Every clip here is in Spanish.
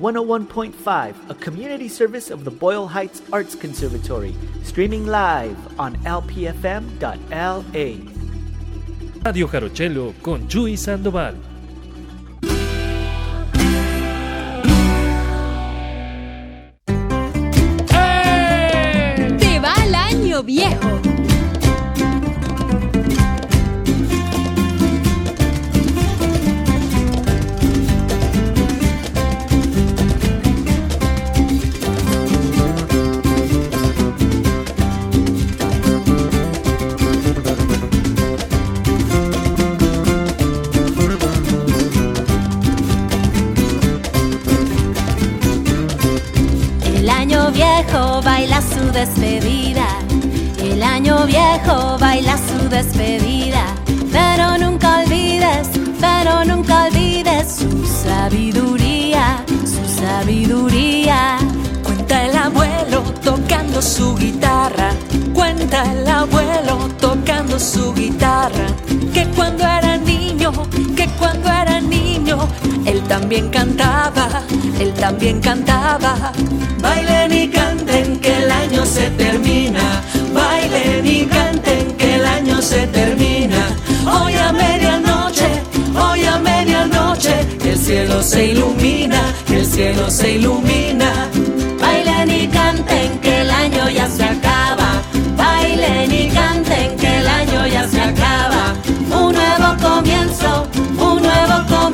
101.5, a community service of the Boyle Heights Arts Conservatory, streaming live on lpfm.la. Radio Jarochelo con Chuy Sandoval. Su guitarra. Cuenta el abuelo tocando su guitarra. Que cuando era niño, que cuando era niño, él también cantaba, él también cantaba. Bailen y canten que el año se termina. Bailen y canten que el año se termina. Hoy a medianoche, hoy a medianoche, el cielo se ilumina, el cielo se ilumina. Se acaba. Bailen y canten que el año ya se acaba. Un nuevo comienzo, un nuevo comienzo,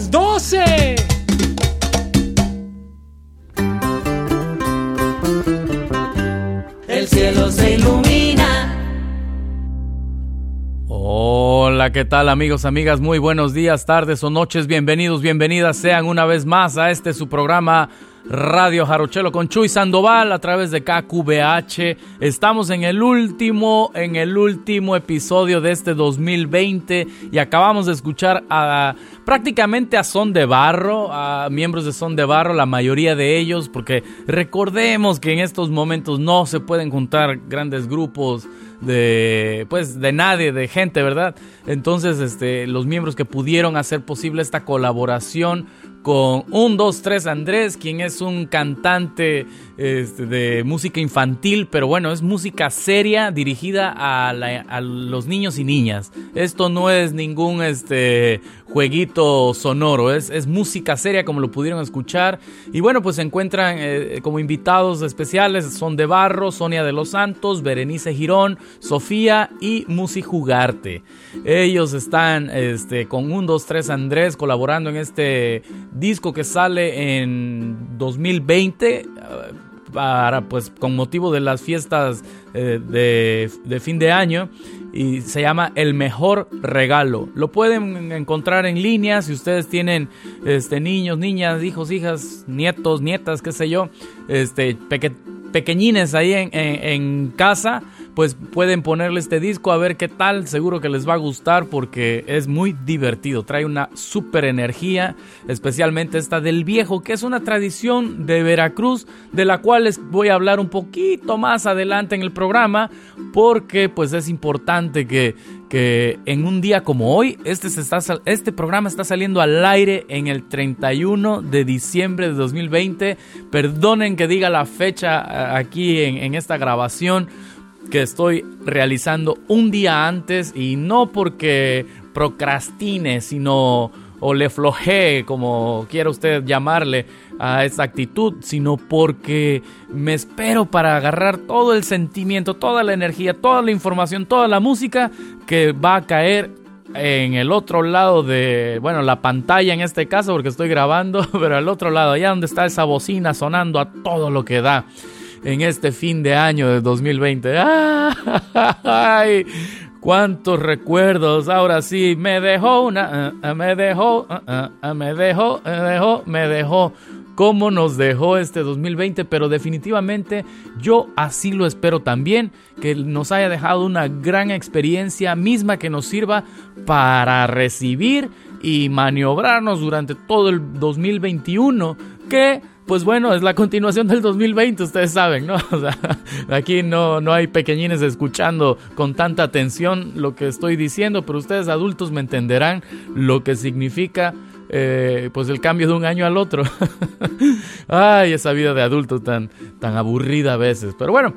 las 12. El cielo se ilumina Hola, ¿qué tal amigos, amigas? Muy buenos días, tardes o noches, bienvenidos, bienvenidas sean una vez más a este su programa Radio Jarochelo con Chuy Sandoval a través de KQBH. Estamos en el último, en el último episodio de este 2020 y acabamos de escuchar a prácticamente a Son de Barro, a miembros de Son de Barro, la mayoría de ellos, porque recordemos que en estos momentos no se pueden juntar grandes grupos de pues de nadie, de gente, ¿verdad? Entonces, este los miembros que pudieron hacer posible esta colaboración con un 2 3 Andrés, quien es un cantante este, de música infantil, pero bueno, es música seria dirigida a, los niños y niñas. Esto no es ningún este, jueguito sonoro, es, es música seria como lo pudieron escuchar. Y bueno, pues se encuentran eh, como invitados especiales, son de Barro, Sonia de los Santos, Berenice Girón, Sofía y Musi Jugarte. Ellos están este, con un 2, 3 Andrés colaborando en este disco que sale en 2020 para pues con motivo de las fiestas eh, de, fin de año y se llama El Mejor Regalo. Lo pueden encontrar en línea si ustedes tienen este, niños, niñas, hijos, hijas, nietos, nietas, qué sé yo, este, pequeñines ahí en, en casa pues pueden ponerle este disco a ver qué tal. Seguro que les va a gustar porque es muy divertido. Trae una super energía, especialmente esta del viejo, que es una tradición de Veracruz, de la cual les voy a hablar un poquito más adelante en el programa, porque pues es importante que, que en un día como hoy, este, se está, este programa está saliendo al aire en el 31 de diciembre de 2020. Perdonen que diga la fecha aquí en, en esta grabación que estoy realizando un día antes y no porque procrastine, sino o le flojee, como quiera usted llamarle a esa actitud, sino porque me espero para agarrar todo el sentimiento, toda la energía, toda la información, toda la música que va a caer en el otro lado de, bueno, la pantalla en este caso, porque estoy grabando, pero al otro lado, allá donde está esa bocina sonando a todo lo que da en este fin de año de 2020. ¡Ay! ¡Cuántos recuerdos! Ahora sí, me dejó una, eh, eh, me dejó, eh, me dejó, me dejó, me dejó. ¿Cómo nos dejó este 2020? Pero definitivamente yo así lo espero también, que nos haya dejado una gran experiencia misma que nos sirva para recibir y maniobrarnos durante todo el 2021 que pues bueno, es la continuación del 2020, ustedes saben, ¿no? O sea, aquí no, no hay pequeñines escuchando con tanta atención lo que estoy diciendo, pero ustedes adultos me entenderán lo que significa eh, pues el cambio de un año al otro. Ay, esa vida de adulto tan, tan aburrida a veces. Pero bueno,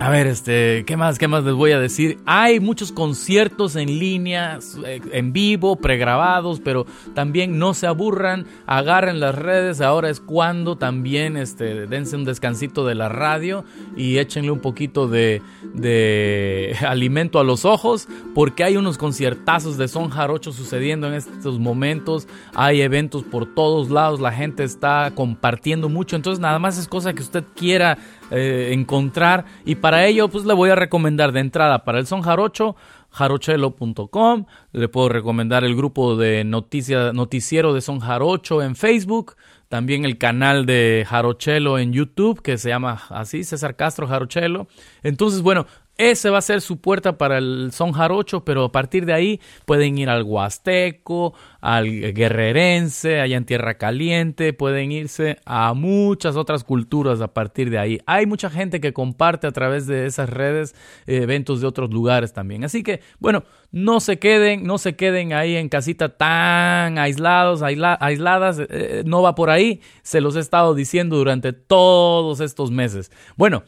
a ver, este, ¿qué más? ¿Qué más les voy a decir? Hay muchos conciertos en línea, eh, en vivo, pregrabados, pero también no se aburran, agarren las redes, ahora es cuando también, este, dense un descansito de la radio y échenle un poquito de, de alimento a los ojos, porque hay unos conciertazos de son jarocho sucediendo en estos momentos, hay eventos por todos lados, la gente está compartiendo mucho, entonces nada más es cosa que usted quiera eh, encontrar. Y para ello, pues le voy a recomendar de entrada para el son jarocho, jarochelo.com. Le puedo recomendar el grupo de noticia, noticiero de son jarocho en Facebook. También el canal de Jarochelo en YouTube, que se llama así, César Castro Jarochelo. Entonces, bueno, ese va a ser su puerta para el son jarocho, pero a partir de ahí pueden ir al huasteco, al guerrerense, allá en Tierra Caliente, pueden irse a muchas otras culturas a partir de ahí. Hay mucha gente que comparte a través de esas redes eh, eventos de otros lugares también. Así que, bueno, no se queden, no se queden ahí en casita tan aislados, aisladas, eh, eh, no va por ahí, se los he estado diciendo durante todos estos meses. Bueno,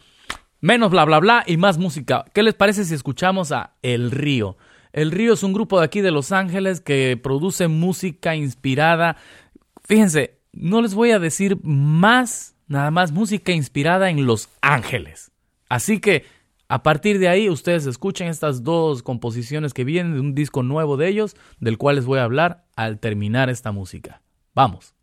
Menos bla bla bla y más música. ¿Qué les parece si escuchamos a El Río? El Río es un grupo de aquí de Los Ángeles que produce música inspirada. Fíjense, no les voy a decir más, nada más música inspirada en Los Ángeles. Así que a partir de ahí ustedes escuchen estas dos composiciones que vienen de un disco nuevo de ellos, del cual les voy a hablar al terminar esta música. Vamos.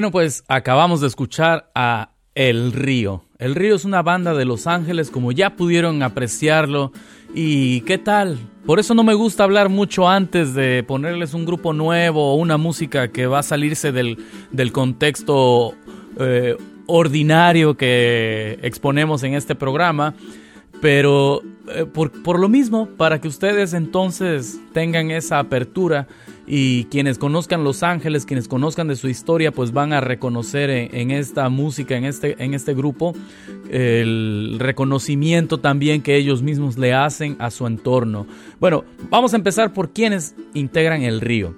Bueno, pues acabamos de escuchar a El Río. El Río es una banda de Los Ángeles, como ya pudieron apreciarlo. ¿Y qué tal? Por eso no me gusta hablar mucho antes de ponerles un grupo nuevo o una música que va a salirse del, contexto eh, ordinario que exponemos en este programa. Pero eh, por, por, lo mismo, para que ustedes entonces tengan esa apertura y quienes conozcan Los Ángeles, quienes conozcan de su historia, pues van a reconocer en, esta música, en este, en este grupo, el reconocimiento también que ellos mismos le hacen a su entorno. Bueno, vamos a empezar por quienes integran el río.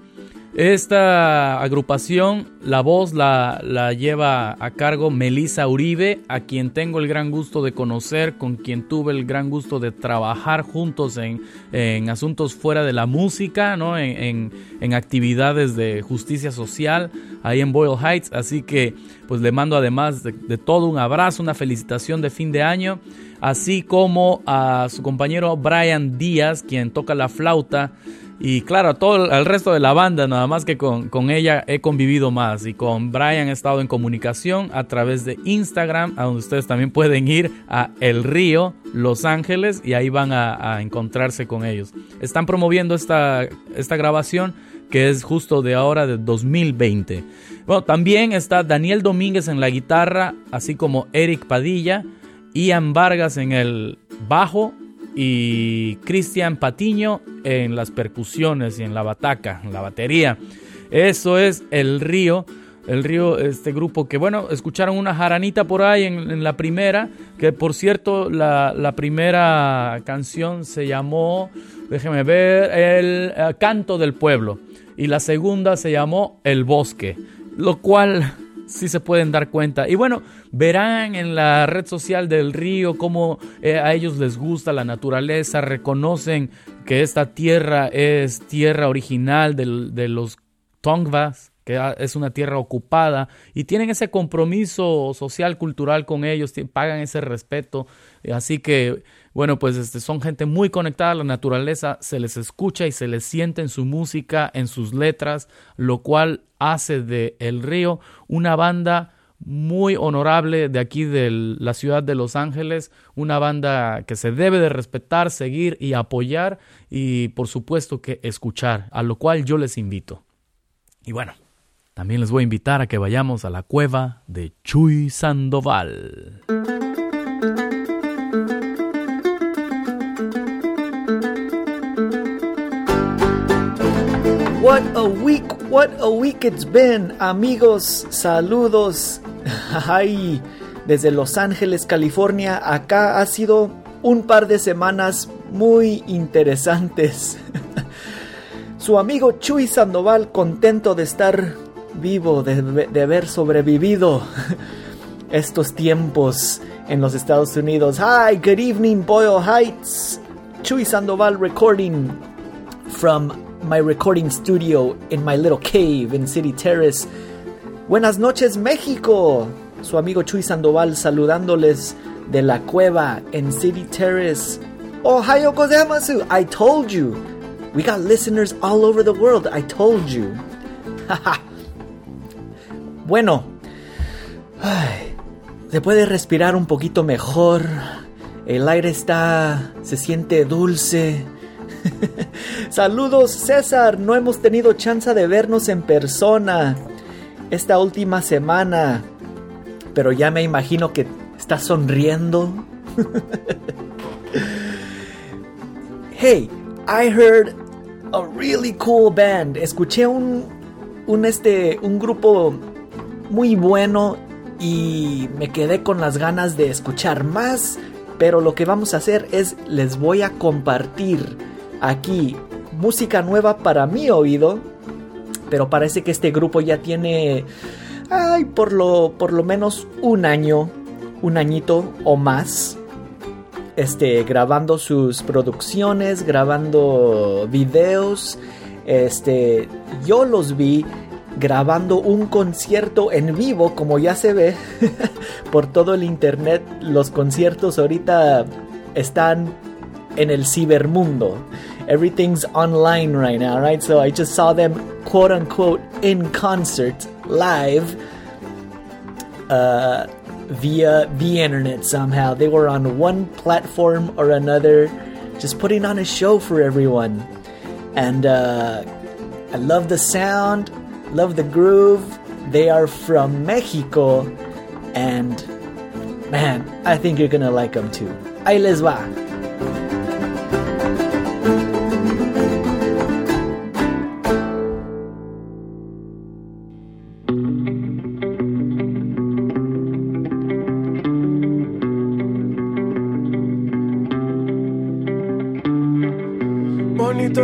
Esta agrupación, la voz la, lleva a cargo Melissa Uribe, a quien tengo el gran gusto de conocer, con quien tuve el gran gusto de trabajar juntos en, asuntos fuera de la música, ¿no? en, actividades de justicia social ahí en Boyle Heights. Así que pues le mando además de, de todo un abrazo, una felicitación de fin de año, así como a su compañero Brian Díaz, quien toca la flauta. Y claro, todo el resto de la banda, nada más que con, ella he convivido más. Y con Brian he estado en comunicación a través de Instagram, a donde ustedes también pueden ir a El Río, Los Ángeles, y ahí van a, encontrarse con ellos. Están promoviendo esta, esta grabación que es justo de ahora, de 2020. Bueno, también está Daniel Domínguez en la guitarra, así como Eric Padilla, Ian Vargas en el bajo y Cristian Patiño en las percusiones y en la bataca, en la batería. Eso es El Río. El Río, este grupo que, bueno, escucharon una jaranita por ahí en, la primera, que por cierto, la, primera canción se llamó, déjeme ver, El eh, Canto del Pueblo. Y la segunda se llamó El Bosque, lo cual sí se pueden dar cuenta. Y bueno, verán en la red social del río cómo eh, a ellos les gusta la naturaleza, reconocen que esta tierra es tierra original de, los Tongvas, que es una tierra ocupada, y tienen ese compromiso social, cultural con ellos, pagan ese respeto. Así que, bueno, pues este, son gente muy conectada a la naturaleza, se les escucha y se les siente en su música, en sus letras, lo cual hace de El Río una banda muy honorable de aquí de la ciudad de Los Ángeles, una banda que se debe de respetar, seguir y apoyar y por supuesto que escuchar, a lo cual yo les invito. Y bueno, también les voy a invitar a que vayamos a la cueva de Chuy Sandoval. What a week, what a week it's been, amigos. Saludos. Ay, desde Los Ángeles, California. Acá ha sido un par de semanas muy interesantes. Su amigo Chuy Sandoval, contento de estar vivo, de, de haber sobrevivido estos tiempos en los Estados Unidos. Hi, good evening, Boyle Heights. Chuy Sandoval recording from my recording studio in my little cave in City Terrace. Buenas noches, México. Su amigo Chuy Sandoval saludándoles de la cueva en City Terrace. Ohio gozaimasu. I told you. We got listeners all over the world. I told you. bueno. se puede respirar un poquito mejor. El aire está. se siente dulce. Saludos César, no hemos tenido chance de vernos en persona esta última semana, pero ya me imagino que estás sonriendo. hey, I heard a really cool band. Escuché un, un, este, un grupo muy bueno y me quedé con las ganas de escuchar más. Pero lo que vamos a hacer es les voy a compartir aquí música nueva para mi oído, pero parece que este grupo ya tiene, ay, por lo, por lo menos un año, un añito o más, este, grabando sus producciones, grabando videos, este, yo los vi grabando un concierto en vivo, como ya se ve por todo el internet. Los conciertos ahorita están en el cibermundo. Everything's online right now, right? So I just saw them quote unquote in concert live uh, via the internet somehow. They were on one platform or another, just putting on a show for everyone. And uh, I love the sound, love the groove. They are from Mexico, and man, I think you're gonna like them too. Ahí les va.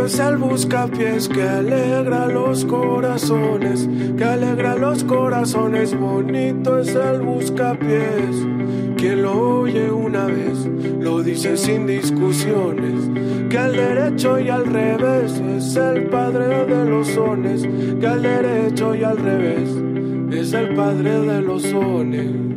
Es el buscapiés que alegra los corazones, que alegra los corazones. Bonito es el buscapiés. Quien lo oye una vez lo dice sin discusiones. Que al derecho y al revés es el padre de los sones. Que al derecho y al revés es el padre de los sones.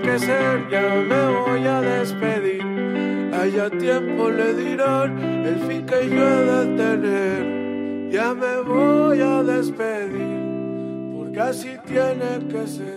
Que ser, ya me voy a despedir. Allá tiempo le dirán el fin que yo he de tener, Ya me voy a despedir, porque así tiene que ser.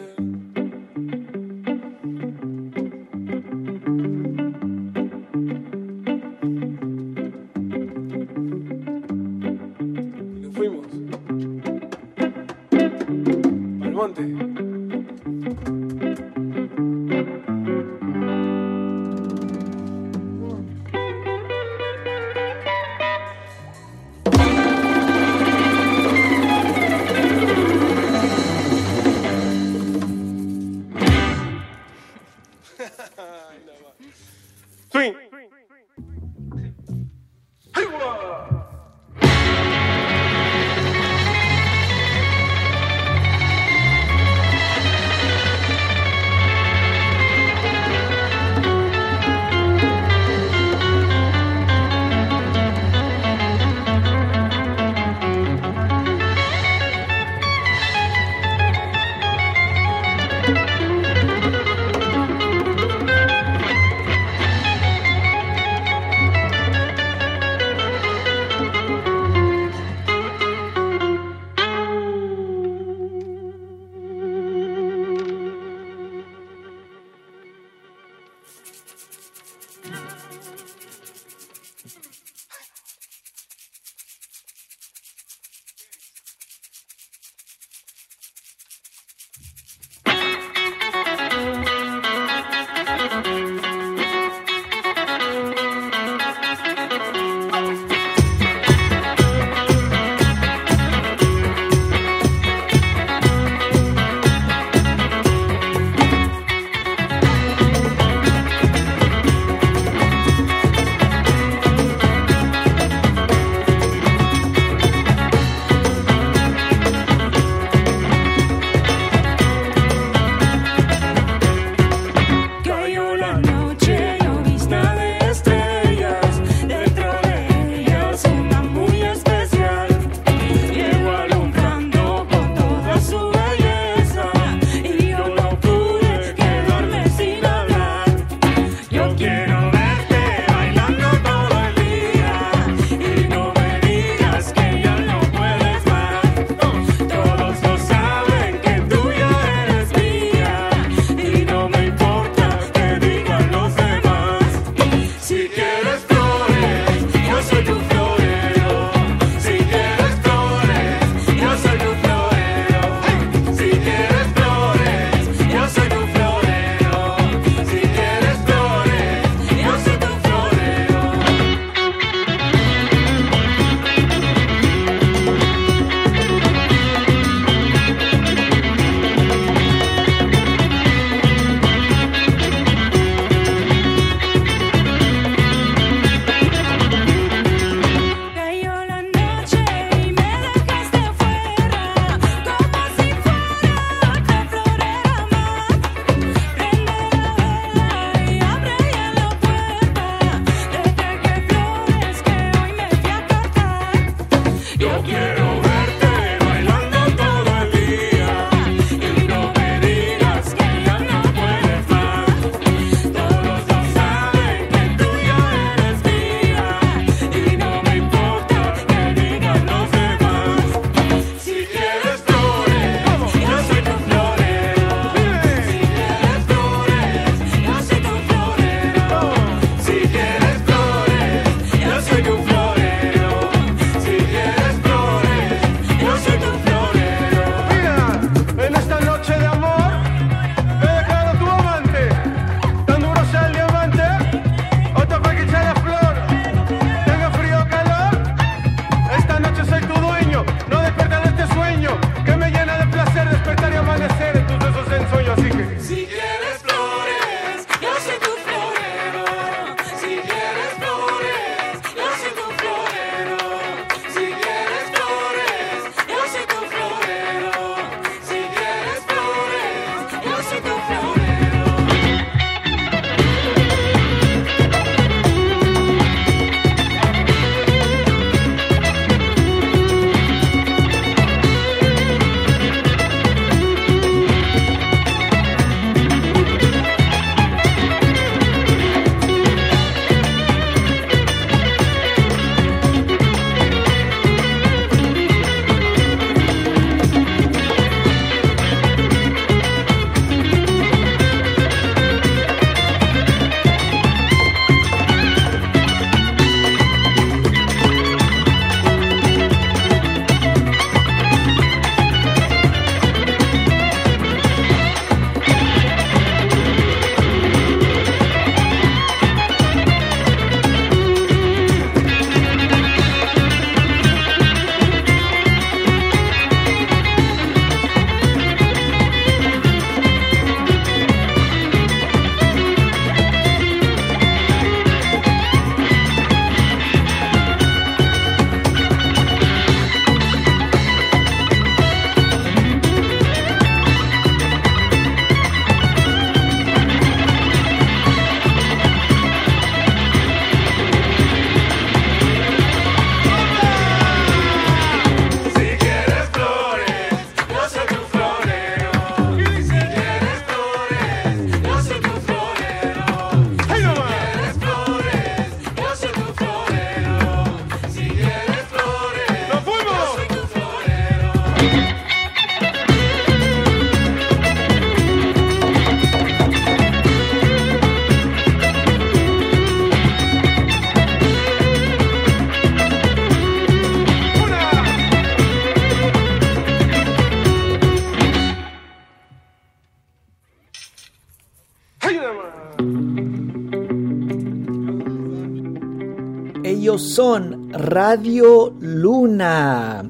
Son Radio Luna.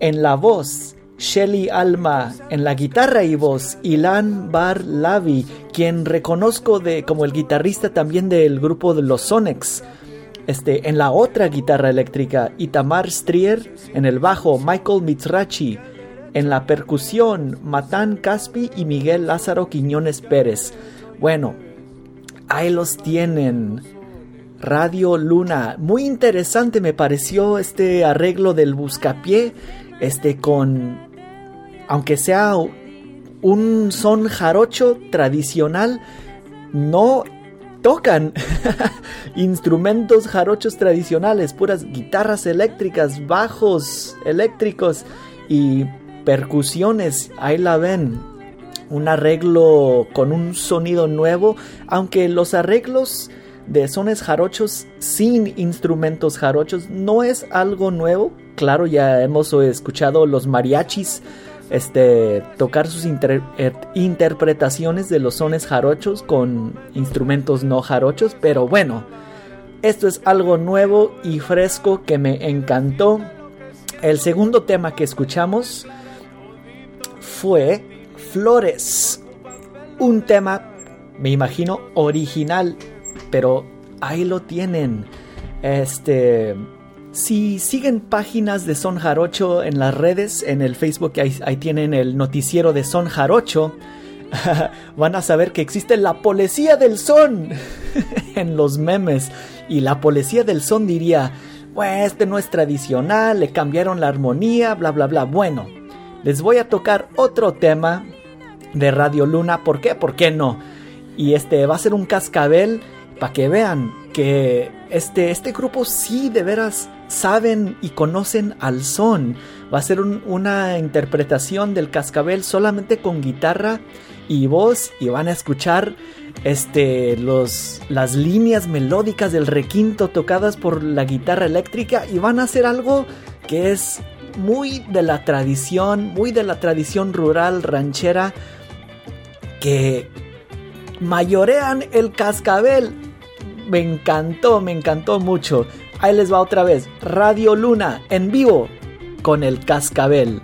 En la voz, Shelly Alma. En la guitarra y voz, Ilan Bar Lavi, quien reconozco de, como el guitarrista también del grupo de los Sonics. Este, en la otra guitarra eléctrica, Itamar Strier. En el bajo, Michael Mizrachi. En la percusión, Matán Caspi y Miguel Lázaro Quiñones Pérez. Bueno, ahí los tienen. Radio Luna. Muy interesante me pareció este arreglo del buscapié. Este con. Aunque sea un son jarocho tradicional, no tocan instrumentos jarochos tradicionales, puras guitarras eléctricas, bajos eléctricos y percusiones. Ahí la ven. Un arreglo con un sonido nuevo, aunque los arreglos de sones jarochos sin instrumentos jarochos no es algo nuevo. Claro, ya hemos escuchado los mariachis este, tocar sus eh, interpretaciones de los sones jarochos con instrumentos no jarochos, pero bueno, esto es algo nuevo y fresco que me encantó. El segundo tema que escuchamos fue Flores, un tema, me imagino, original pero ahí lo tienen. Este, si siguen páginas de Son Jarocho en las redes, en el Facebook, ahí, ahí tienen el noticiero de Son Jarocho, van a saber que existe la policía del son en los memes. Y la policía del son diría, pues este no es tradicional, le cambiaron la armonía, bla, bla, bla. Bueno, les voy a tocar otro tema de Radio Luna. ¿Por qué? ¿Por qué no? Y este va a ser un cascabel para que vean que este, este grupo sí de veras saben y conocen al son. Va a ser una interpretación del cascabel solamente con guitarra y voz y van a escuchar este, los, las líneas melódicas del requinto tocadas por la guitarra eléctrica y van a hacer algo que es muy de la tradición, muy de la tradición rural ranchera que mayorean el cascabel me encantó, me encantó mucho. Ahí les va otra vez, Radio Luna en vivo con el cascabel.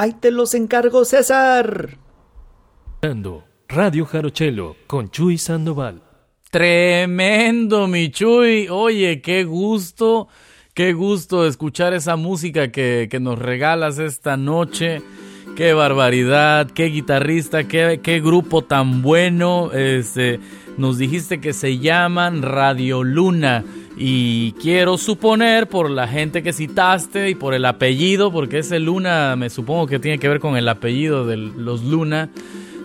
Ahí te los encargo, César. Radio Jarochelo con Chuy Sandoval. Tremendo, mi Chuy. Oye, qué gusto, qué gusto escuchar esa música que, que nos regalas esta noche. Qué barbaridad, qué guitarrista, qué, qué grupo tan bueno. Este, nos dijiste que se llaman Radio Luna. Y quiero suponer por la gente que citaste y por el apellido, porque ese Luna me supongo que tiene que ver con el apellido de los Luna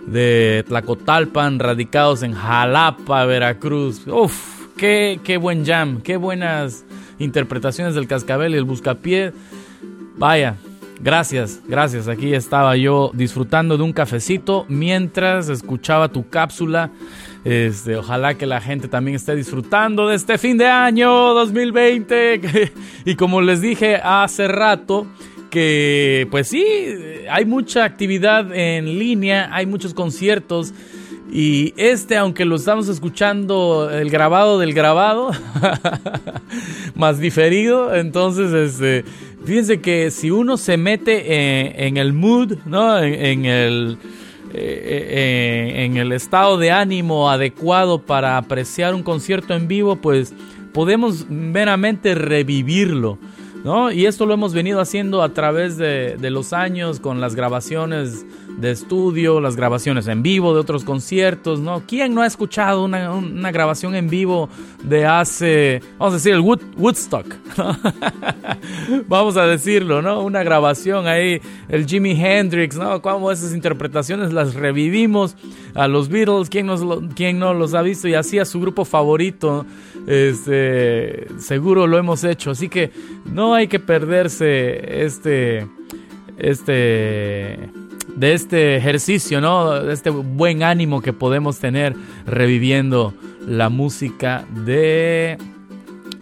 de Tlacotalpan, radicados en Jalapa, Veracruz. Uf, qué, qué buen jam, qué buenas interpretaciones del cascabel y el buscapié. Vaya, gracias, gracias. Aquí estaba yo disfrutando de un cafecito mientras escuchaba tu cápsula este, ojalá que la gente también esté disfrutando de este fin de año 2020. y como les dije hace rato, que pues sí, hay mucha actividad en línea, hay muchos conciertos. Y este, aunque lo estamos escuchando, el grabado del grabado, más diferido, entonces, este, fíjense que si uno se mete en, el mood, ¿no? en el eh, eh, en el estado de ánimo adecuado para apreciar un concierto en vivo, pues podemos meramente revivirlo. Y esto lo hemos venido haciendo a través de, de los años con las grabaciones de estudio, las grabaciones en vivo de otros conciertos, ¿no? ¿Quién no ha escuchado una, grabación en vivo de hace, vamos a decir, el Woodstock? vamos a decirlo, ¿no? Una grabación ahí, el Jimi Hendrix, ¿no? Esas interpretaciones las revivimos a los Beatles, ¿quién, nos quién no los ha visto? Y así a su grupo favorito, este, seguro lo hemos hecho. Así que no hay que perderse este, este de este ejercicio, ¿no? De este buen ánimo que podemos tener reviviendo la música de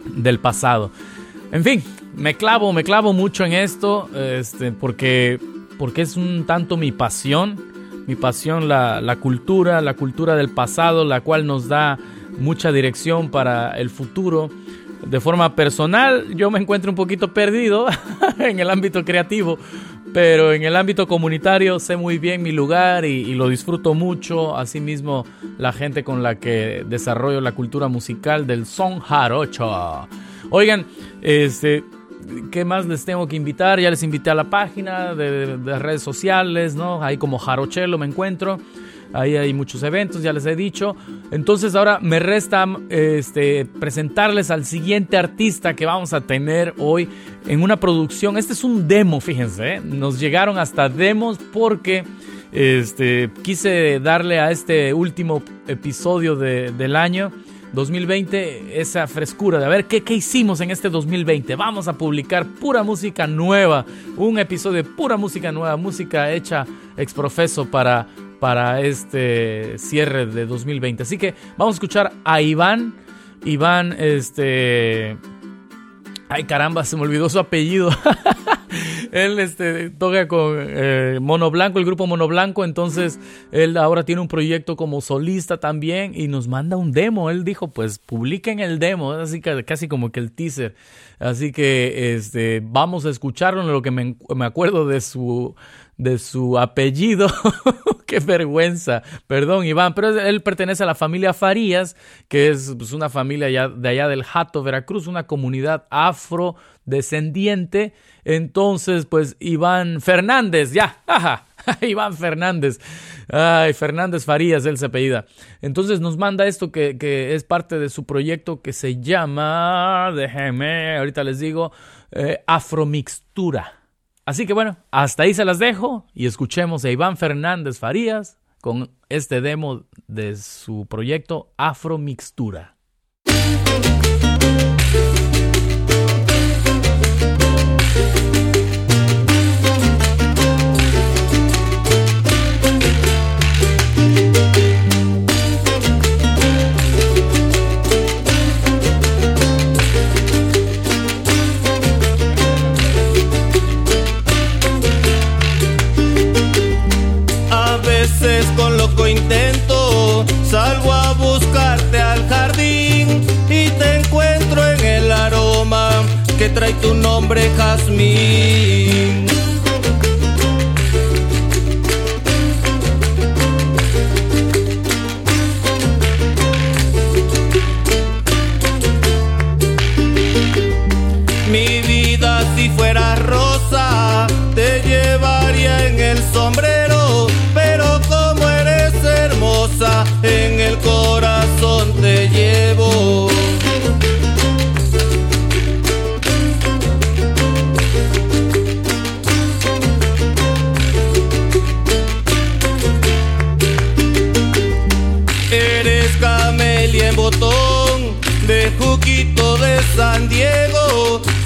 del pasado. En fin, me clavo, me clavo mucho en esto, este, porque, porque es un tanto mi pasión, mi pasión la, la cultura, la cultura del pasado, la cual nos da mucha dirección para el futuro. De forma personal, yo me encuentro un poquito perdido en el ámbito creativo, pero en el ámbito comunitario sé muy bien mi lugar y, lo disfruto mucho. Asimismo, la gente con la que desarrollo la cultura musical del son jarocho. Oigan, este, ¿qué más les tengo que invitar? Ya les invité a la página de, de redes sociales, ¿no? Ahí como Jarochelo me encuentro. Ahí hay muchos eventos, ya les he dicho. Entonces ahora me resta este, presentarles al siguiente artista que vamos a tener hoy en una producción. Este es un demo, fíjense. ¿eh? Nos llegaron hasta demos porque este, quise darle a este último episodio del año 2020 esa frescura de a ver qué, qué hicimos en este 2020. Vamos a publicar pura música nueva, un episodio de pura música nueva, música hecha exprofeso para para este cierre de 2020. Así que vamos a escuchar a Iván. Iván, este... Ay caramba, se me olvidó su apellido. él este, toca con eh, Mono Blanco, el grupo Mono Blanco, entonces él ahora tiene un proyecto como solista también y nos manda un demo. Él dijo, pues publiquen el demo, así que casi como que el teaser. Así que este, vamos a escucharlo, lo que me, me acuerdo de su de su apellido. Qué vergüenza. Perdón, Iván, pero él pertenece a la familia Farías, que es pues, una familia ya, de allá del Jato, Veracruz, una comunidad afrodescendiente. Entonces, pues Iván Fernández, ya, ajá. Iván Fernández. Ay, Fernández Farías, él se apellida. Entonces nos manda esto que, que, es parte de su proyecto que se llama, déjenme, ahorita les digo, eh, Afromixtura. Así que bueno, hasta ahí se las dejo y escuchemos a Iván Fernández Farías con este demo de su proyecto Afro Mixtura. Que trae tu nombre jazmín.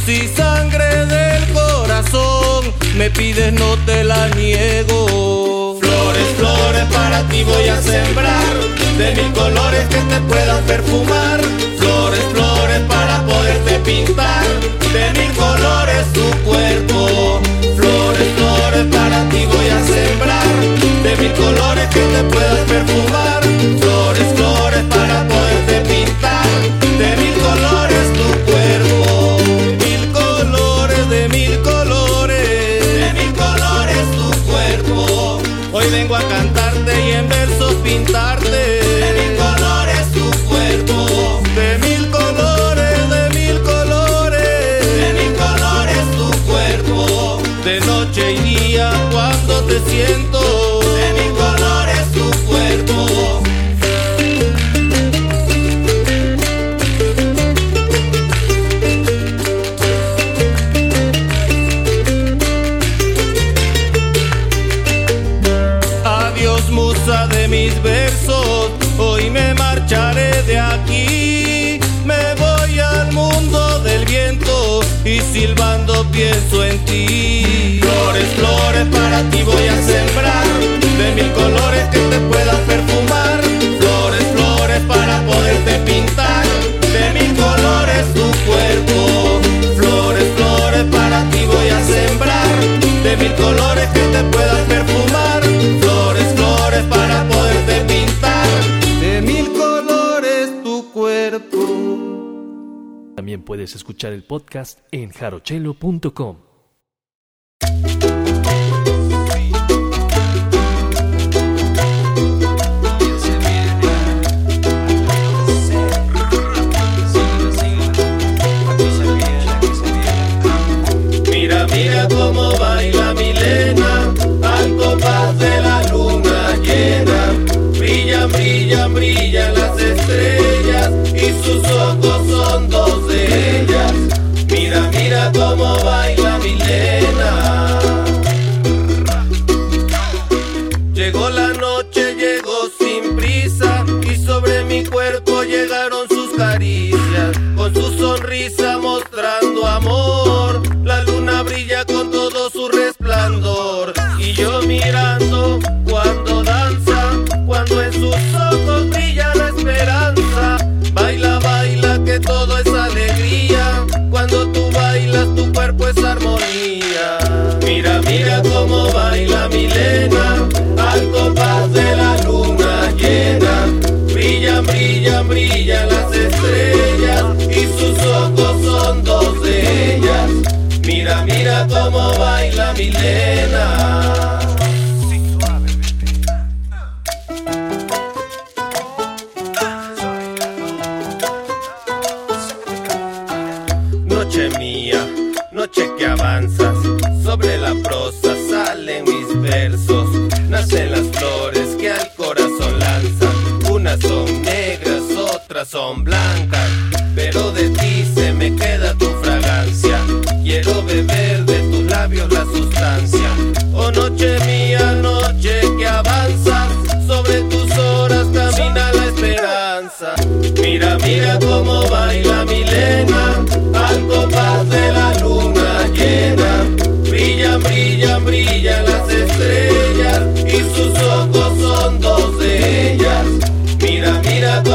Si sangre del corazón me pides, no te la niego. Flores, flores para ti voy a sembrar, de mil colores que te puedan perfumar. Flores, flores para poderte pintar, de mil colores tu cuerpo. Flores, flores para ti voy a sembrar, de mil colores que te puedas perfumar. Silbando pienso en ti. Flores, flores para ti voy a sembrar, de mil colores que te puedan perfumar. Flores, flores para poderte pintar, de mil colores tu cuerpo. Flores, flores para ti voy a sembrar, de mil colores que te puedan perfumar. Puedes escuchar el podcast en jarochelo.com. Mira, mira cómo baila Milena al compás de la luna llena. Brillan, brillan, brillan las estrellas y sus ojos Mira, mira cómo baila Milena. Llegó baila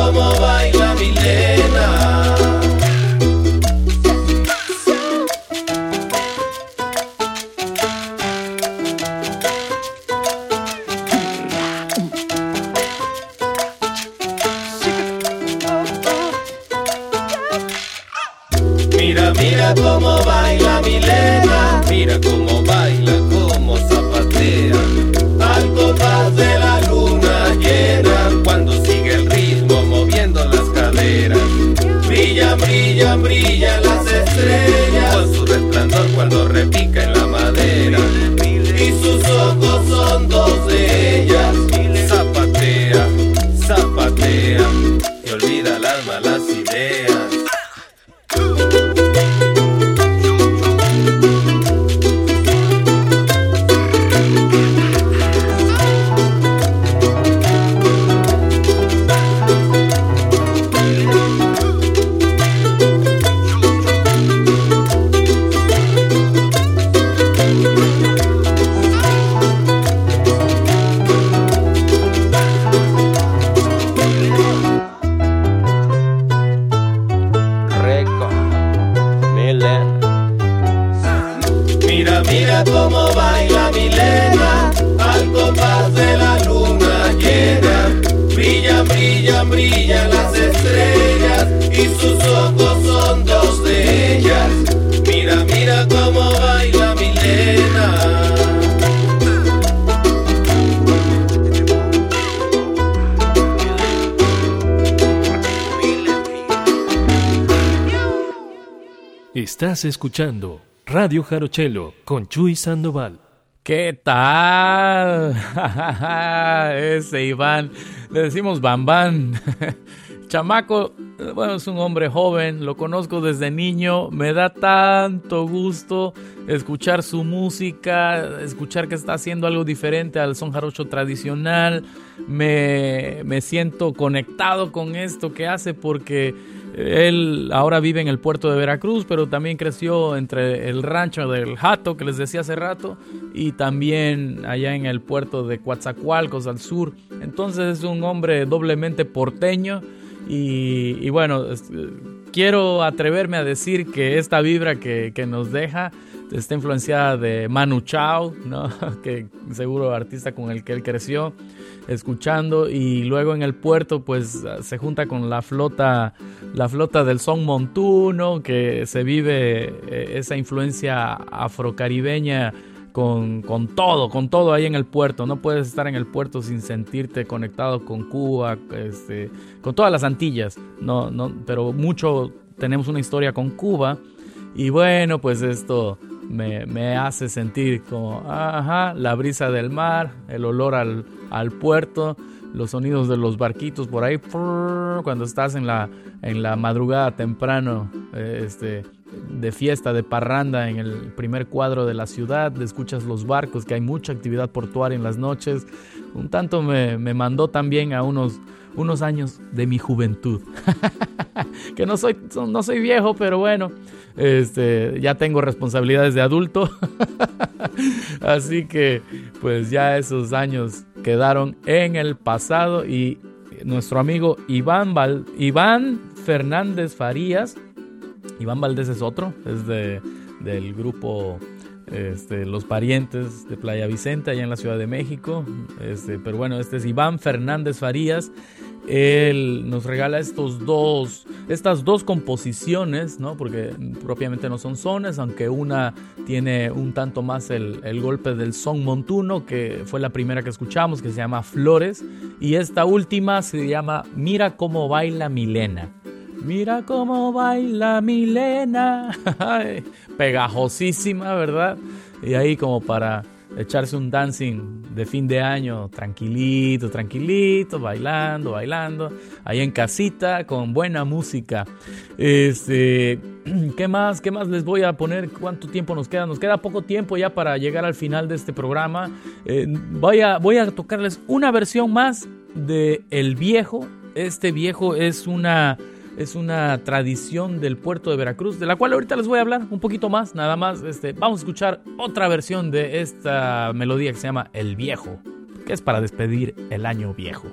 como va. Escuchando Radio Jarochelo con Chuy Sandoval. ¿Qué tal? Ese Iván, le decimos Bambán. Chamaco, bueno, es un hombre joven, lo conozco desde niño, me da tanto gusto escuchar su música, escuchar que está haciendo algo diferente al son jarocho tradicional, me, me siento conectado con esto que hace porque él ahora vive en el puerto de Veracruz, pero también creció entre el rancho del Jato, que les decía hace rato, y también allá en el puerto de Coatzacoalcos al sur. Entonces es un hombre doblemente porteño y, bueno, quiero atreverme a decir que esta vibra que, que nos deja está influenciada de Manu Chao, ¿no? que seguro artista con el que él creció escuchando y luego en el puerto pues se junta con la flota la flota del son montuno que se vive eh, esa influencia afrocaribeña con, con, todo, con todo ahí en el puerto. No puedes estar en el puerto sin sentirte conectado con Cuba, este, con todas las Antillas. No, no, pero mucho tenemos una historia con Cuba. Y bueno, pues esto me, me hace sentir como, ajá, la brisa del mar, el olor al, al puerto, los sonidos de los barquitos por ahí, cuando estás en la, en la madrugada temprano, eh, este, de fiesta, de parranda en el primer cuadro de la ciudad, escuchas los barcos, que hay mucha actividad portuaria en las noches. Un tanto me, me mandó también a unos, unos años de mi juventud. que no soy, no soy viejo, pero bueno, este, ya tengo responsabilidades de adulto. Así que pues ya esos años quedaron en el pasado y nuestro amigo Iván, Iván Fernández Farías, Iván Valdés es otro, es de, del grupo este, Los Parientes de Playa Vicente, allá en la Ciudad de México. Este, pero bueno, este es Iván Fernández Farías él nos regala estos dos, estas dos composiciones, ¿no? porque propiamente no son sones, aunque una tiene un tanto más el, el, golpe del son montuno, que fue la primera que escuchamos, que se llama Flores, y esta última se llama Mira cómo baila Milena. Mira cómo baila Milena. Pegajosísima, ¿verdad? Y ahí como para echarse un dancing de fin de año tranquilito, tranquilito, bailando, bailando, ahí en casita con buena música. Este, ¿qué más? ¿Qué más les voy a poner? ¿Cuánto tiempo nos queda? Nos queda poco tiempo ya para llegar al final de este programa. Eh, voy, a, voy a tocarles una versión más de El Viejo. Este viejo es una es una tradición del puerto de Veracruz, de la cual ahorita les voy a hablar un poquito más, nada más. Este, vamos a escuchar otra versión de esta melodía que se llama El Viejo, que es para despedir el año viejo.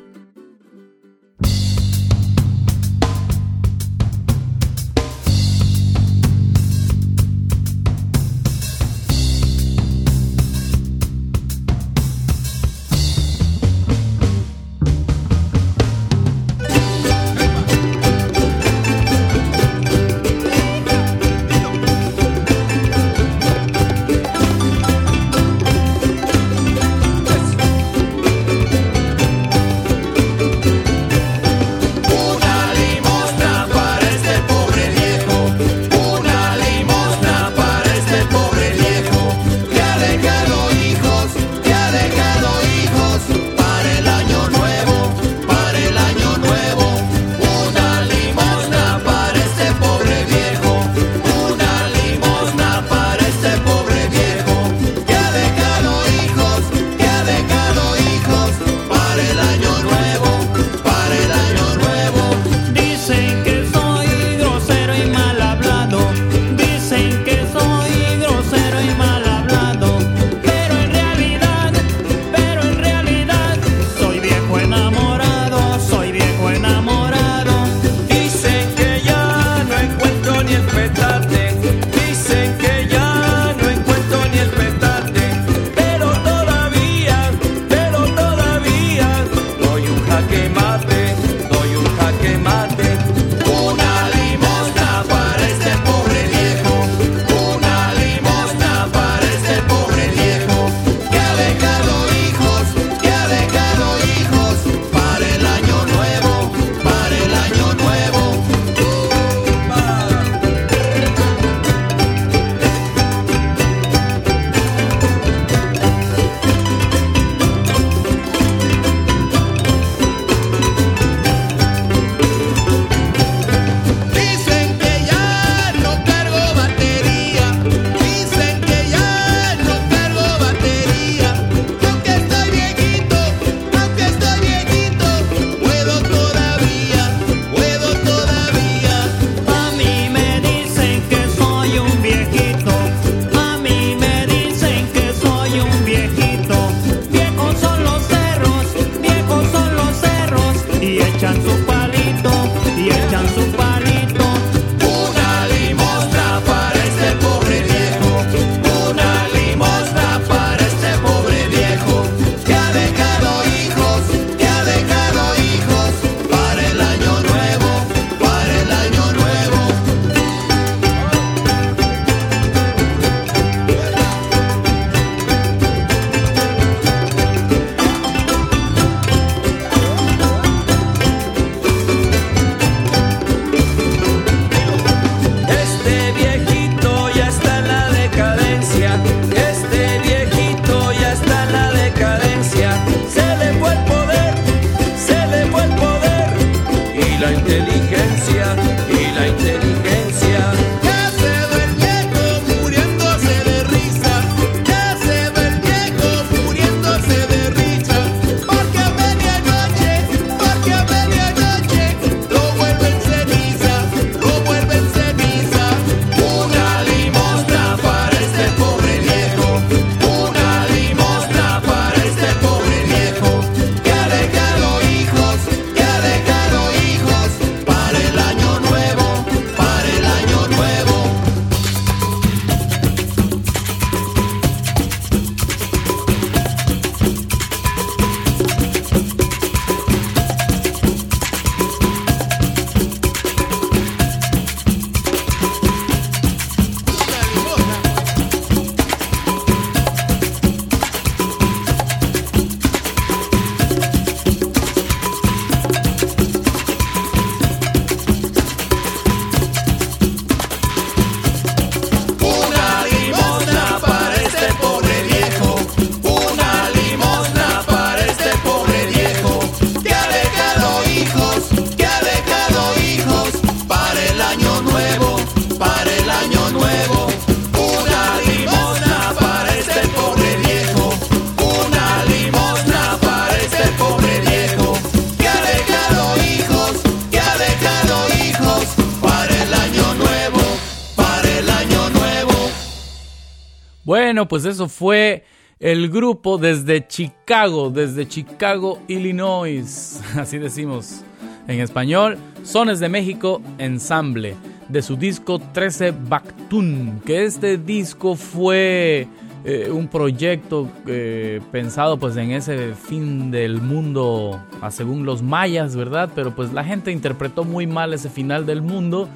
Pues eso fue el grupo desde Chicago, desde Chicago, Illinois, así decimos en español, Sones de México Ensamble, de su disco 13 Bactun, que este disco fue eh, un proyecto eh, pensado pues en ese fin del mundo según los mayas, ¿verdad? Pero pues la gente interpretó muy mal ese final del mundo.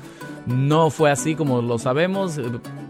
No fue así como lo sabemos.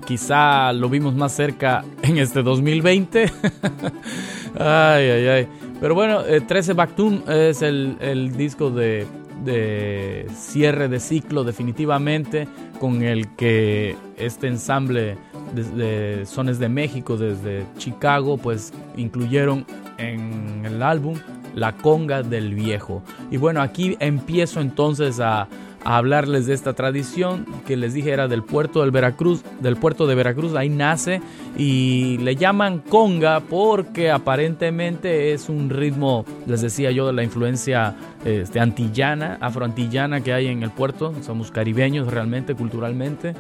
Quizá lo vimos más cerca en este 2020. ay, ay, ay. Pero bueno, 13 eh, Bactun es el, disco de, de cierre de ciclo definitivamente con el que este ensamble de, Sones de México, desde Chicago, pues incluyeron en el álbum La Conga del Viejo. Y bueno, aquí empiezo entonces a, hablarles de esta tradición que les dije era del puerto del Veracruz, del puerto de Veracruz, ahí nace y le llaman conga porque aparentemente es un ritmo, les decía yo, de la influencia este, antillana, afroantillana que hay en el puerto, somos caribeños realmente, culturalmente,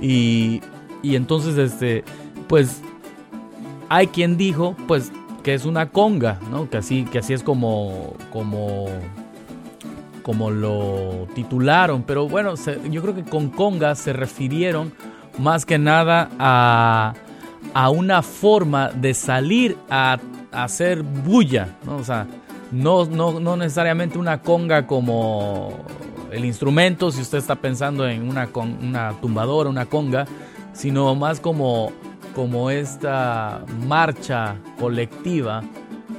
y y entonces, este, pues, hay quien dijo, pues, que es una conga, ¿no? Que así, que así es como, como, como lo titularon. Pero bueno, yo creo que con conga se refirieron más que nada a, a una forma de salir a, hacer bulla, ¿no? O sea, no, no, no necesariamente una conga como el instrumento, si usted está pensando en una, una tumbadora, una conga, sino más como, como esta marcha colectiva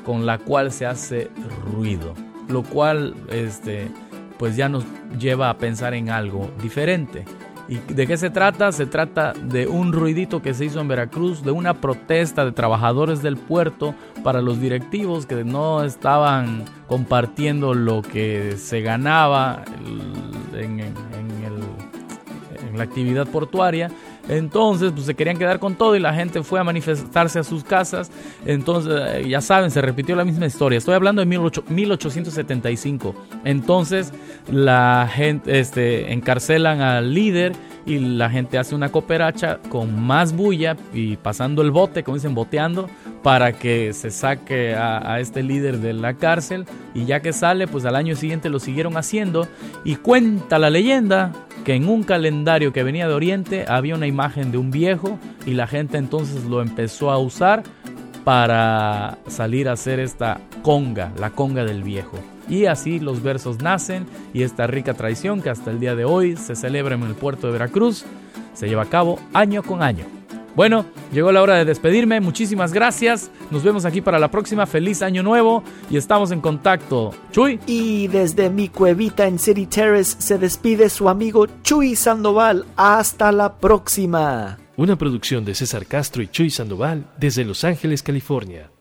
con la cual se hace ruido, lo cual este, pues ya nos lleva a pensar en algo diferente. ¿Y de qué se trata? Se trata de un ruidito que se hizo en Veracruz, de una protesta de trabajadores del puerto para los directivos que no estaban compartiendo lo que se ganaba en, en la actividad portuaria entonces, pues se querían quedar con todo y la gente fue a manifestarse a sus casas. Entonces, eh, ya saben, se repitió la misma historia. Estoy hablando de 1875. Entonces, la gente este, encarcelan al líder y la gente hace una cooperacha con más bulla y pasando el bote, como dicen, boteando, para que se saque a, a, este líder de la cárcel. Y ya que sale, pues al año siguiente lo siguieron haciendo. Y cuenta la leyenda que en un calendario que venía de Oriente había una imagen de un viejo y la gente entonces lo empezó a usar para salir a hacer esta conga, la conga del viejo. Y así los versos nacen y esta rica tradición que hasta el día de hoy se celebra en el puerto de Veracruz se lleva a cabo año con año. Bueno, llegó la hora de despedirme. Muchísimas gracias. Nos vemos aquí para la próxima. Feliz año nuevo y estamos en contacto. Chuy. Y desde mi cuevita en City Terrace se despide su amigo Chuy Sandoval. Hasta la próxima. Una producción de César Castro y Chuy Sandoval desde Los Ángeles, California.